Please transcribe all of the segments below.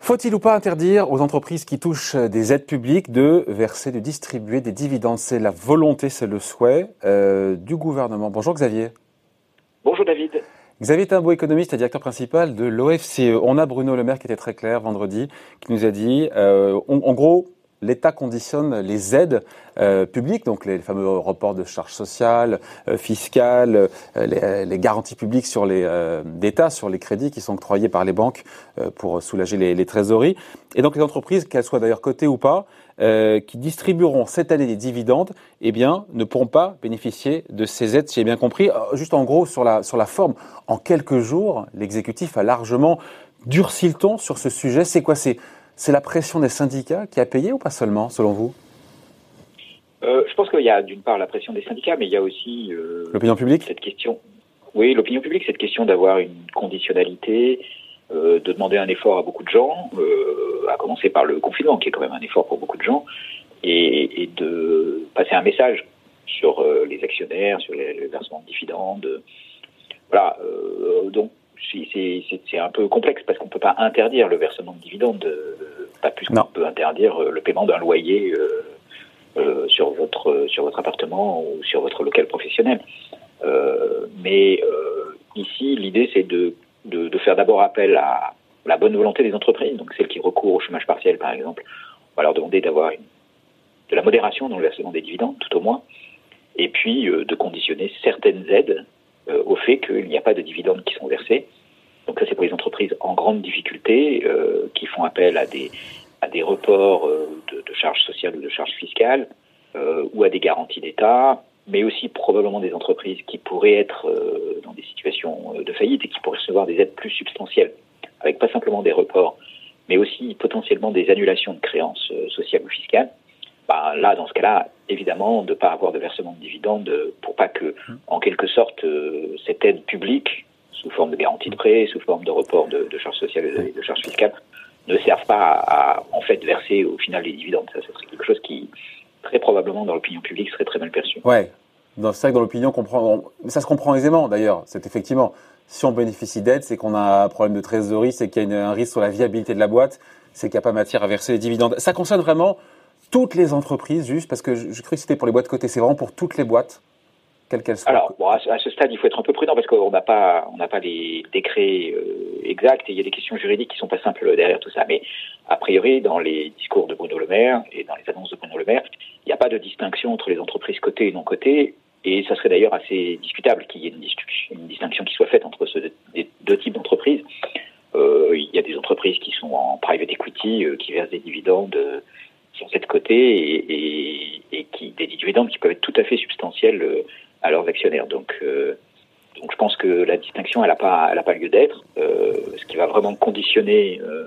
Faut-il ou pas interdire aux entreprises qui touchent des aides publiques de verser, de distribuer des dividendes? C'est la volonté, c'est le souhait euh, du gouvernement. Bonjour Xavier. Bonjour David. Xavier est un beau économiste et directeur principal de l'OFCE. On a Bruno Le Maire qui était très clair vendredi, qui nous a dit, euh, en gros, l'État conditionne les aides euh, publiques, donc les fameux reports de charges sociales, euh, fiscales, euh, les, garanties publiques sur les d'État sur les crédits qui sont octroyés par les banques pour soulager les, les, trésoreries. Et donc les entreprises, qu'elles soient d'ailleurs cotées ou pas, qui distribueront cette année des dividendes, eh bien, ne pourront pas bénéficier de ces aides, si j'ai bien compris. Juste en gros sur la sur la forme, en quelques jours, l'exécutif a largement durci le ton sur ce sujet. C'est quoi? C'est c'est la pression des syndicats qui a payé ou pas seulement, selon vous? Euh, Je pense qu'il y a d'une part la pression des syndicats, mais il y a aussi euh, l'opinion publique? Cette question. Oui, l'opinion publique, cette question d'avoir une conditionnalité, euh, de demander un effort à beaucoup de gens, à commencer par le confinement, qui est quand même un effort pour beaucoup de gens, et, et de passer un message sur les actionnaires, sur les, les versements de dividendes. Voilà. donc c'est un peu complexe parce qu'on ne peut pas interdire le versement de dividendes, pas plus qu'on peut interdire euh, le paiement d'un loyer euh, sur votre sur votre appartement ou sur votre local professionnel. mais ici, l'idée c'est de, de, faire d'abord appel à la bonne volonté des entreprises, donc celles qui recourent au chômage partiel par exemple. On va leur demander d'avoir de la modération dans le versement des dividendes, tout au moins, et puis de conditionner certaines aides au fait qu'il n'y a pas de dividendes qui sont versés donc ça, c'est pour les entreprises en grande difficulté euh, qui font appel à des, à des reports euh, de, de, charges sociales ou de charges fiscales euh, ou à des garanties d'État, mais aussi probablement des entreprises qui pourraient être dans des situations de faillite et qui pourraient recevoir des aides plus substantielles, avec pas simplement des reports, mais aussi potentiellement des annulations de créances sociales ou fiscales. Bah, là, dans ce cas-là, évidemment, de ne pas avoir de versement de dividendes pour pas que, en quelque sorte, cette aide publique sous forme de garantie de prêt, sous forme de report de, charges sociales et de, charges fiscales, ne servent pas à, en fait verser au final les dividendes. Ça, serait quelque chose qui, très probablement, dans l'opinion publique, serait très mal perçu. Ouais. C'est vrai que dans l'opinion, ça se comprend aisément d'ailleurs. C'est effectivement, si on bénéficie d'aide, c'est qu'on a un problème de trésorerie, c'est qu'il y a un risque sur la viabilité de la boîte, c'est qu'il n'y a pas matière à verser les dividendes. Ça concerne vraiment toutes les entreprises, juste parce que je, cru que c'était pour les boîtes cotées, c'est vraiment pour toutes les boîtes alors, à, ce stade, il faut être un peu prudent parce qu'on n'a pas, on n'a pas les décrets euh, exacts et il y a des questions juridiques qui sont pas simples derrière tout ça. Mais a priori, dans les discours de Bruno Le Maire et dans les annonces de Bruno Le Maire, il n'y a pas de distinction entre les entreprises cotées et non cotées. Et ça serait d'ailleurs assez discutable qu'il y ait une, distinction qui soit faite entre ces deux, types d'entreprises. Euh, il y a des entreprises qui sont en private equity, euh, qui versent des dividendes sur cette côté et, et, qui des dividendes qui peuvent être tout à fait substantiels à leurs actionnaires. Donc, euh, donc je pense que la distinction, elle n'a pas, elle a pas lieu d'être. Euh, ce qui va vraiment conditionner euh,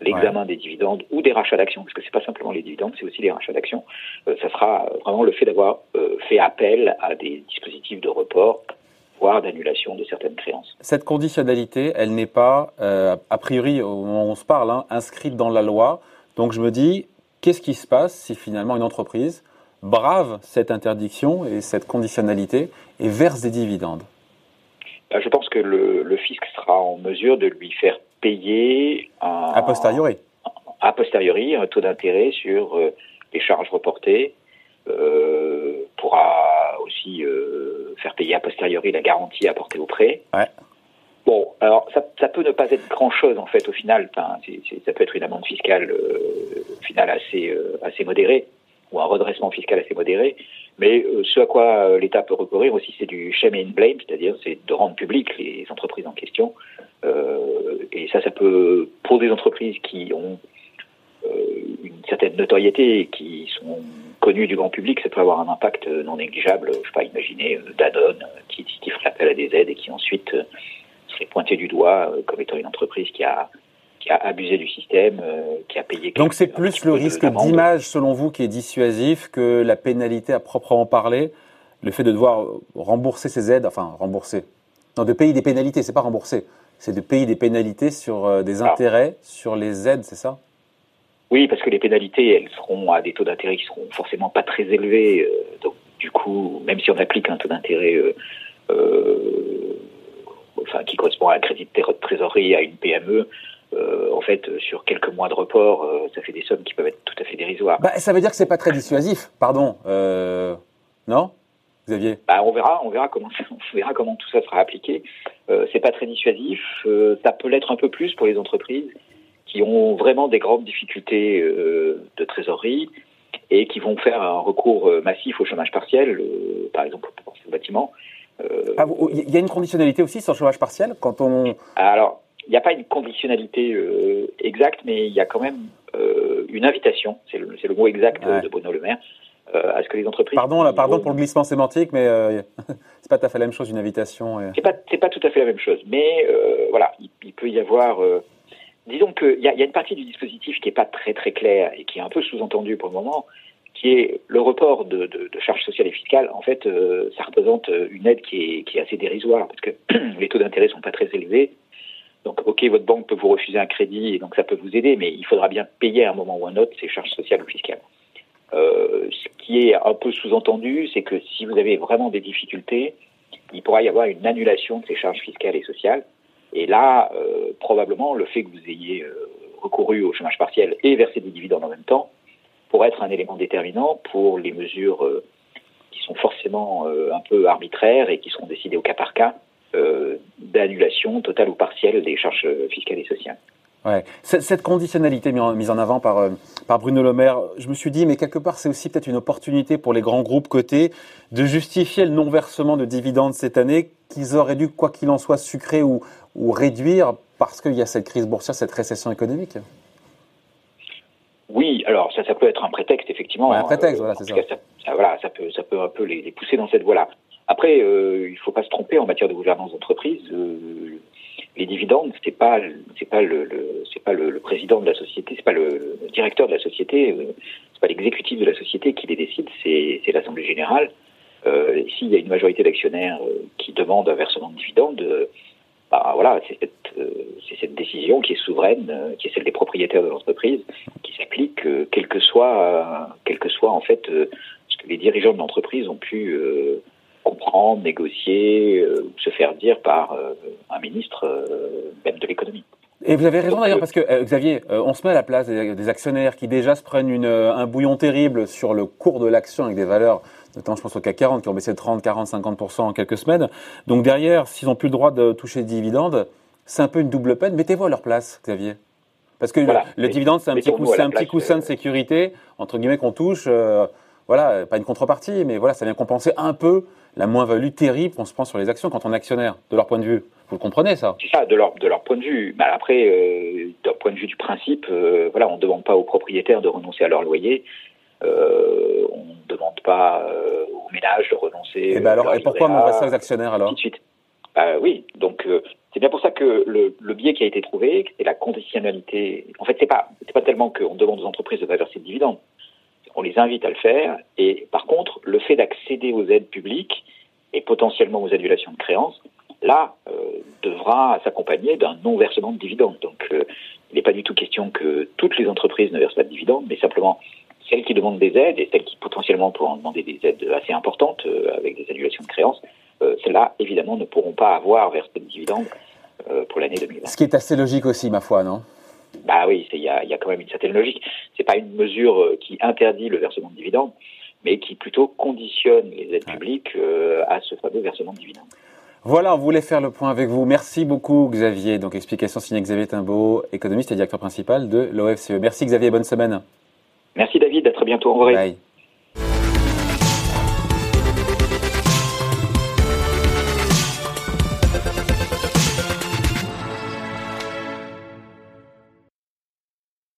l'examen des dividendes ou des rachats d'actions, parce que c'est pas simplement les dividendes, c'est aussi les rachats d'actions. ça sera vraiment le fait d'avoir fait appel à des dispositifs de report voire d'annulation de certaines créances. Cette conditionnalité, elle n'est pas, a priori, au moment où on se parle, hein, inscrite dans la loi. Donc je me dis, qu'est-ce qui se passe si finalement une entreprise brave cette interdiction et cette conditionnalité et verse des dividendes ben, Je pense que le, fisc sera en mesure de lui faire payer un, a posteriori. A posteriori, un taux d'intérêt sur euh, les charges reportées, euh, pourra aussi euh, faire payer a posteriori la garantie apportée au prêt. Bon, alors ça, ça, peut ne pas être grand-chose en fait au final. Enfin, ça peut être une amende fiscale euh, finale assez assez modérée ou un redressement fiscal assez modéré. Mais euh, ce à quoi euh, l'État peut recourir aussi, c'est du shame and blame, c'est-à-dire c'est de rendre public les entreprises en question. Euh, et ça, ça peut, pour des entreprises qui ont euh, une certaine notoriété et qui sont connues du grand public, ça peut avoir un impact non négligeable. Je sais pas, imaginez Danone qui, qui ferait appel à des aides et qui ensuite serait pointé du doigt comme étant une entreprise qui a qui a abusé du système, euh, qui a payé. Donc c'est plus le risque d'image, selon vous, qui est dissuasif que la pénalité à proprement parler, le fait de devoir rembourser ses aides, enfin rembourser, non, de payer des pénalités, c'est pas rembourser, c'est de payer des pénalités sur euh, des ah. intérêts, sur les aides, c'est ça? Oui, parce que les pénalités, elles seront à des taux d'intérêt qui seront forcément pas très élevés, euh, donc du coup, même si on applique un taux d'intérêt enfin, qui correspond à un crédit de trésorerie à une PME, en fait, sur quelques mois de report, ça fait des sommes qui peuvent être tout à fait dérisoires. Bah, ça veut dire que c'est pas très dissuasif, pardon, non Xavier? Bah, on verra, on verra comment, on verra comment tout ça sera appliqué. Euh, c'est pas très dissuasif. Euh, ça peut l'être un peu plus pour les entreprises qui ont vraiment des grandes difficultés euh, de trésorerie et qui vont faire un recours euh, massif au chômage partiel, par exemple pour ce bâtiment. Ah, il y a une conditionnalité aussi sur le chômage partiel quand on. Alors, il n'y a pas une conditionnalité exacte, mais il y a quand même une invitation. C'est le, le, mot exact de Bruno Le Maire euh, à ce que les entreprises. Pardon, là, pardon pour le glissement sémantique, mais euh, c'est pas tout à fait la même chose une invitation. Et... C'est pas, tout à fait la même chose, mais euh, voilà, il, peut y avoir. disons qu'il y a, y a une partie du dispositif qui est pas très très claire et qui est un peu sous-entendue pour le moment, qui est le report de, de, de charges sociales et fiscales. En fait, ça représente une aide qui est, qui est assez dérisoire parce que les taux d'intérêt sont pas très élevés. Donc, ok, votre banque peut vous refuser un crédit et donc ça peut vous aider, mais il faudra bien payer à un moment ou à un autre ces charges sociales ou fiscales. Euh, ce qui est un peu sous-entendu, c'est que si vous avez vraiment des difficultés, il pourra y avoir une annulation de ces charges fiscales et sociales. Et là, euh, probablement, le fait que vous ayez euh, recouru au chômage partiel et versé des dividendes en même temps pourrait être un élément déterminant pour les mesures qui sont forcément un peu arbitraires et qui seront décidées au cas par cas d'annulation totale ou partielle des charges fiscales et sociales. Ouais. Cette conditionnalité mise en avant par, euh, par Bruno Le Maire, je me suis dit, mais quelque part, c'est aussi peut-être une opportunité pour les grands groupes cotés de justifier le non-versement de dividendes cette année qu'ils auraient dû, quoi qu'il en soit, sucrer ou, ou réduire parce qu'il y a cette crise boursière, cette récession économique. Oui, alors ça, ça peut être un prétexte, effectivement. un prétexte, voilà, c'est ça. ça. voilà, ça peut, ça peut un peu les, pousser dans cette voie-là. Après, euh, il ne faut pas se tromper en matière de gouvernance d'entreprise. Euh, les dividendes, c'est pas c'est pas le, c'est pas le, président de la société, c'est pas le, directeur de la société, euh, c'est pas l'exécutif de la société qui les décide, c'est l'assemblée générale. Euh, S'il y a une majorité d'actionnaires euh, qui demandent un versement de dividendes, euh, bah voilà, c'est cette, c'est cette décision qui est souveraine, qui est celle des propriétaires de l'entreprise, qui s'applique quel que soit quel que soit en fait ce que les dirigeants de l'entreprise ont pu comprendre, négocier, euh, se faire dire par euh, un ministre euh, même de l'économie. Et vous avez raison d'ailleurs parce que Xavier, on se met à la place des, actionnaires qui déjà se prennent une, un bouillon terrible sur le cours de l'action avec des valeurs, notamment je pense au CAC 40 qui ont baissé de 30, 40, 50% en quelques semaines. Donc derrière, s'ils n'ont plus le droit de toucher des dividendes, c'est un peu une double peine. Mettez-vous à leur place, Xavier. Parce que le, dividende, c'est un petit, coup, un petit coussin de sécurité, entre guillemets, qu'on touche. voilà, pas une contrepartie, mais voilà, ça vient compenser un peu la moins-value terrible qu'on se prend sur les actions quand on est actionnaire, de leur point de vue. Vous le comprenez, ça? C'est ça, de leur, de leur point de vue. Bah, après, euh, d'un point de vue du principe, euh, voilà, on ne demande pas aux propriétaires de renoncer à leur loyer. Euh, on ne demande pas aux ménages de renoncer. Et, eh ben alors, et pourquoi on ça aux actionnaires alors de suite. Bah, oui, donc c'est bien pour ça que le, le biais qui a été trouvé, c'est la conditionnalité. En fait, c'est pas c'est pas tellement qu'on demande aux entreprises de pas verser de dividendes on les invite à le faire. Et par contre, le fait d'accéder aux aides publiques et potentiellement aux annulations de créances, là, euh, devra s'accompagner d'un non-versement de dividendes. Donc, euh, il n'est pas du tout question que toutes les entreprises ne versent pas de dividendes, mais simplement celles qui demandent des aides et celles qui potentiellement pourront demander des aides assez importantes euh, avec des annulations de créances, celles-là, évidemment, ne pourront pas avoir versé de dividendes pour l'année 2020. Ce qui est assez logique aussi, ma foi, non? Bah oui, il y a, y a, quand même une certaine logique. C'est pas une mesure euh, qui interdit le versement de dividendes, mais qui plutôt conditionne les aides publiques euh, à ce fameux versement de dividendes. Voilà, on voulait faire le point avec vous. Merci beaucoup Xavier. Donc explication signée Xavier Timbaud, économiste et directeur principal de l'OFCE. Merci Xavier, bonne semaine. Merci David, à très bientôt. Au revoir.